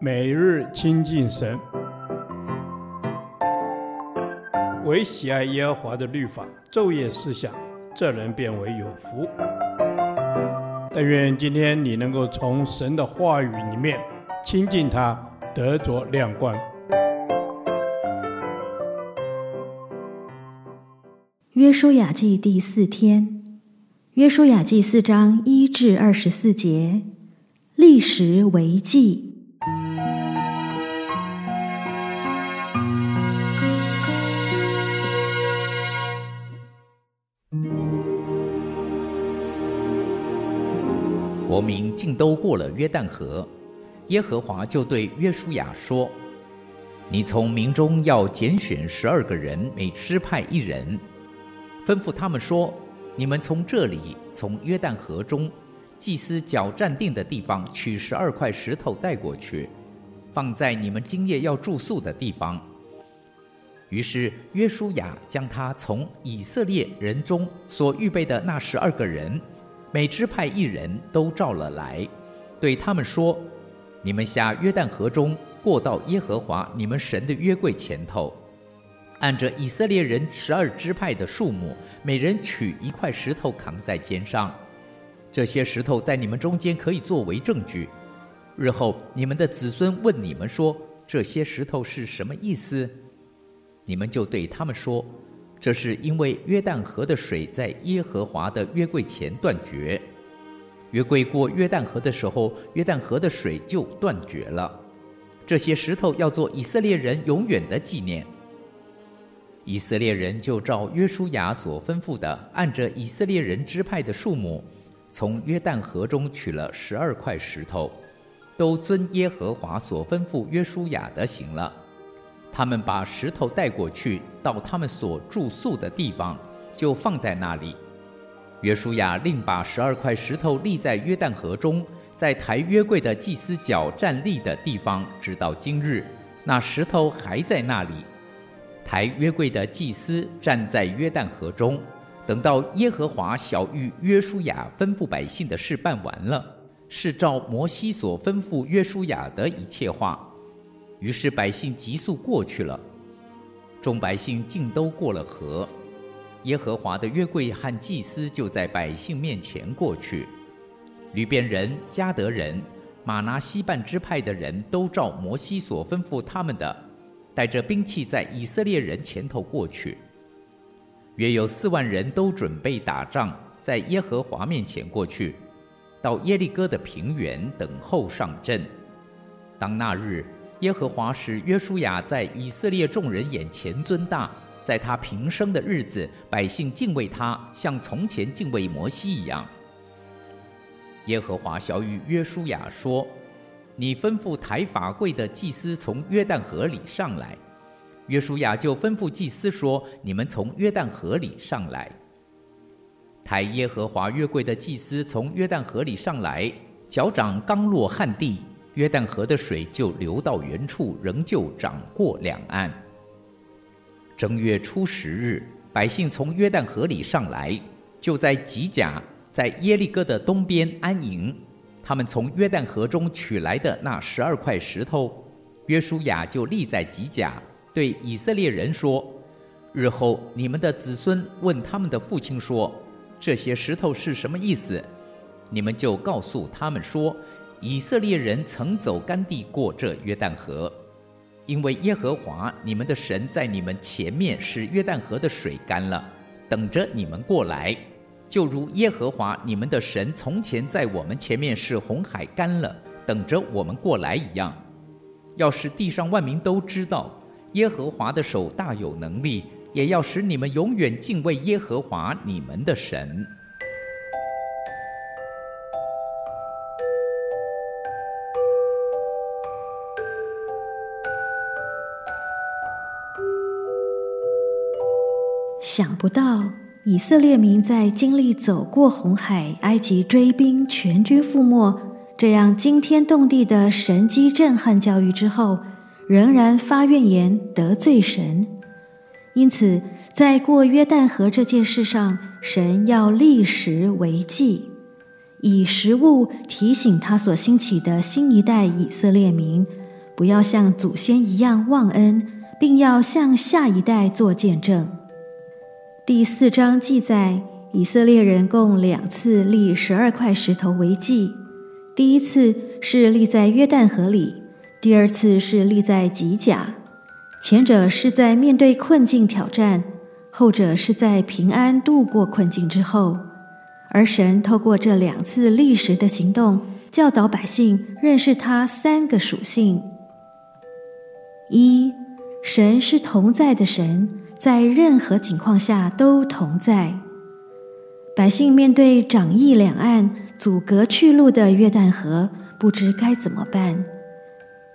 每日亲近神，唯喜爱耶和华的律法，昼夜思想，这人便为有福。但愿今天你能够从神的话语里面亲近他，得着亮光。约书亚记第四天，约书亚记四章一至二十四节，立时为记。国民尽都过了约旦河，耶和华就对约书亚说：“你从民中要拣选十二个人，每支派一人，吩咐他们说：你们从这里，从约旦河中祭司脚站定的地方取十二块石头带过去，放在你们今夜要住宿的地方。”于是约书亚将他从以色列人中所预备的那十二个人。每支派一人都召了来，对他们说：“你们下约旦河中，过到耶和华你们神的约柜前头，按着以色列人十二支派的数目，每人取一块石头扛在肩上。这些石头在你们中间可以作为证据。日后你们的子孙问你们说：这些石头是什么意思？你们就对他们说。”这是因为约旦河的水在耶和华的约柜前断绝，约柜过约旦河的时候，约旦河的水就断绝了。这些石头要做以色列人永远的纪念。以色列人就照约书亚所吩咐的，按着以色列人支派的数目，从约旦河中取了十二块石头，都遵耶和华所吩咐约书亚的行了。他们把石头带过去，到他们所住宿的地方，就放在那里。约书亚另把十二块石头立在约旦河中，在抬约柜的祭司脚站立的地方，直到今日，那石头还在那里。抬约柜的祭司站在约旦河中，等到耶和华晓谕约书亚吩咐百姓的事办完了，是照摩西所吩咐约书亚的一切话。于是百姓急速过去了，众百姓尽都过了河，耶和华的约柜和祭司就在百姓面前过去。流便人、迦得人、玛拿西半支派的人都照摩西所吩咐他们的，带着兵器在以色列人前头过去。约有四万人都准备打仗，在耶和华面前过去，到耶利哥的平原等候上阵。当那日。耶和华使约书亚在以色列众人眼前尊大，在他平生的日子，百姓敬畏他，像从前敬畏摩西一样。耶和华晓諭约书亚说：“你吩咐抬法柜的祭司从约旦河里上来。”约书亚就吩咐祭司说：“你们从约旦河里上来。”抬耶和华约柜的祭司从约旦河里上来，脚掌刚落旱地。约旦河的水就流到原处，仍旧涨过两岸。正月初十日，百姓从约旦河里上来，就在吉甲，在耶利哥的东边安营。他们从约旦河中取来的那十二块石头，约书亚就立在吉甲，对以色列人说：“日后你们的子孙问他们的父亲说，这些石头是什么意思？你们就告诉他们说。”以色列人曾走干地过这约旦河，因为耶和华你们的神在你们前面使约旦河的水干了，等着你们过来，就如耶和华你们的神从前在我们前面使红海干了，等着我们过来一样。要使地上万民都知道耶和华的手大有能力，也要使你们永远敬畏耶和华你们的神。想不到以色列民在经历走过红海、埃及追兵、全军覆没这样惊天动地的神迹震撼教育之后，仍然发怨言得罪神。因此，在过约旦河这件事上，神要立时为记。以食物提醒他所兴起的新一代以色列民，不要像祖先一样忘恩，并要向下一代做见证。第四章记载，以色列人共两次立十二块石头为记，第一次是立在约旦河里，第二次是立在吉甲。前者是在面对困境挑战，后者是在平安度过困境之后。而神透过这两次立石的行动，教导百姓认识他三个属性：一、神是同在的神，在任何情况下都同在。百姓面对长溢两岸、阻隔去路的约旦河，不知该怎么办。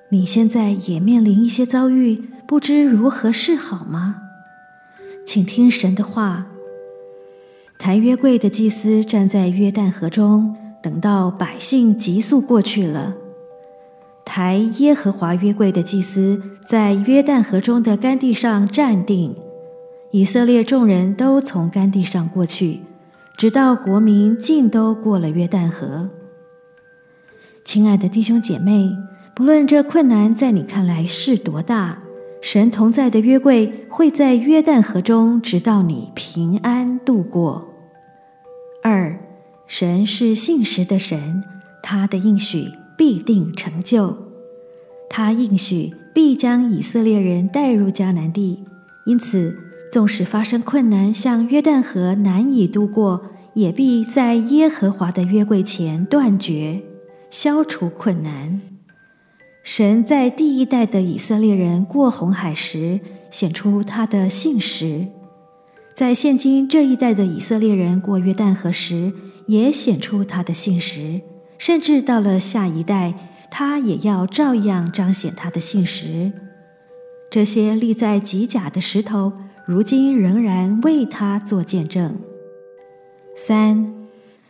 你现在也面临一些遭遇，不知如何是好吗？请听神的话。抬约柜的祭司站在约旦河中，等到百姓急速过去了。抬耶和华约柜的祭司在约旦河中的干地上站定，以色列众人都从干地上过去，直到国民尽都过了约旦河。亲爱的弟兄姐妹，不论这困难在你看来是多大，神同在的约柜会在约旦河中，直到你平安度过。二，神是信实的神，他的应许必定成就。他应许必将以色列人带入迦南地，因此，纵使发生困难，像约旦河难以渡过，也必在耶和华的约柜前断绝，消除困难。神在第一代的以色列人过红海时，显出他的信实。在现今这一代的以色列人过约旦河时，也显出他的信实；甚至到了下一代，他也要照样彰显他的信实。这些立在吉甲的石头，如今仍然为他做见证。三，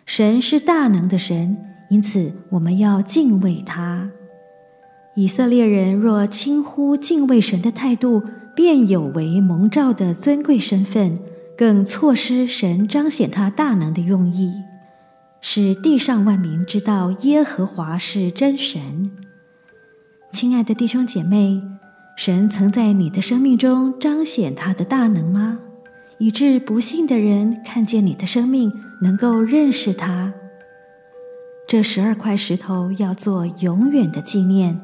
神是大能的神，因此我们要敬畏他。以色列人若轻忽敬畏神的态度，便有违蒙召的尊贵身份。更错失神彰显他大能的用意，使地上万民知道耶和华是真神。亲爱的弟兄姐妹，神曾在你的生命中彰显他的大能吗？以致不信的人看见你的生命，能够认识他。这十二块石头要做永远的纪念，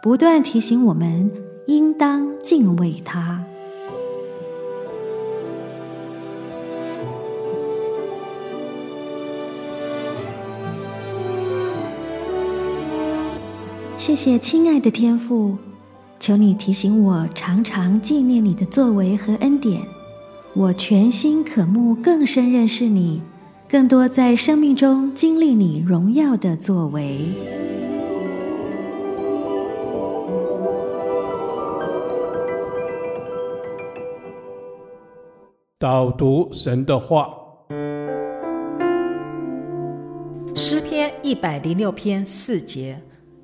不断提醒我们应当敬畏他。谢谢亲爱的天父，求你提醒我常常纪念你的作为和恩典，我全心渴慕更深认识你，更多在生命中经历你荣耀的作为。导读神的话，诗篇一百零六篇四节。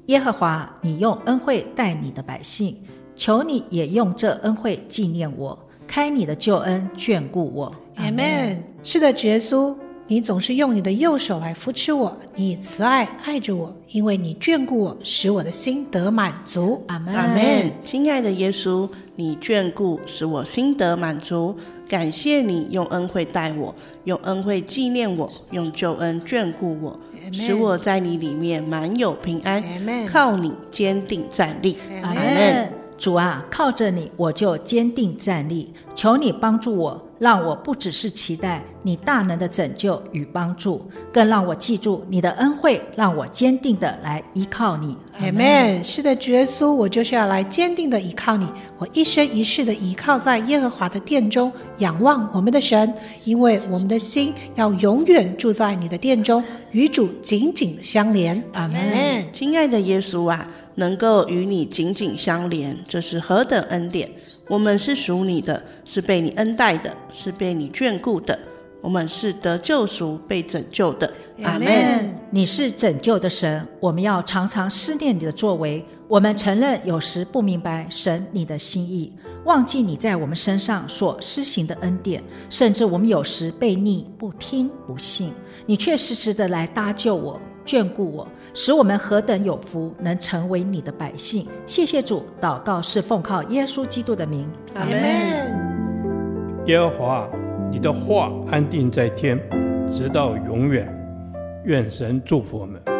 耶和华，你用恩惠待你的百姓，求你也用这恩惠纪念我，开你的救恩眷顾我。阿门。是的，主耶稣，你总是用你的右手来扶持我，你以慈爱爱着我，因为你眷顾我，使我的心得满足。阿门。阿门。亲爱的耶稣，你眷顾使我心得满足，感谢你用恩惠待我，用恩惠纪念我，用救恩眷顾我。使我在你里面满有平安靠你坚定站立。阿门。主啊，靠着你，我就坚定站立。求你帮助我。让我不只是期待你大能的拯救与帮助，更让我记住你的恩惠，让我坚定的来依靠你。阿门。是的，主耶稣，我就是要来坚定的依靠你。我一生一世的依靠在耶和华的殿中，仰望我们的神，因为我们的心要永远住在你的殿中，与主紧紧相连。阿门。亲爱的耶稣啊，能够与你紧紧相连，这是何等恩典！我们是属你的，是被你恩待的，是被你眷顾的。我们是得救赎、被拯救的。阿门。你是拯救的神，我们要常常思念你的作为。我们承认有时不明白神你的心意，忘记你在我们身上所施行的恩典，甚至我们有时被逆、不听、不信，你却时时的来搭救我、眷顾我，使我们何等有福，能成为你的百姓。谢谢主，祷告是奉靠耶稣基督的名。阿门。耶和华，你的话安定在天，直到永远。愿神祝福我们。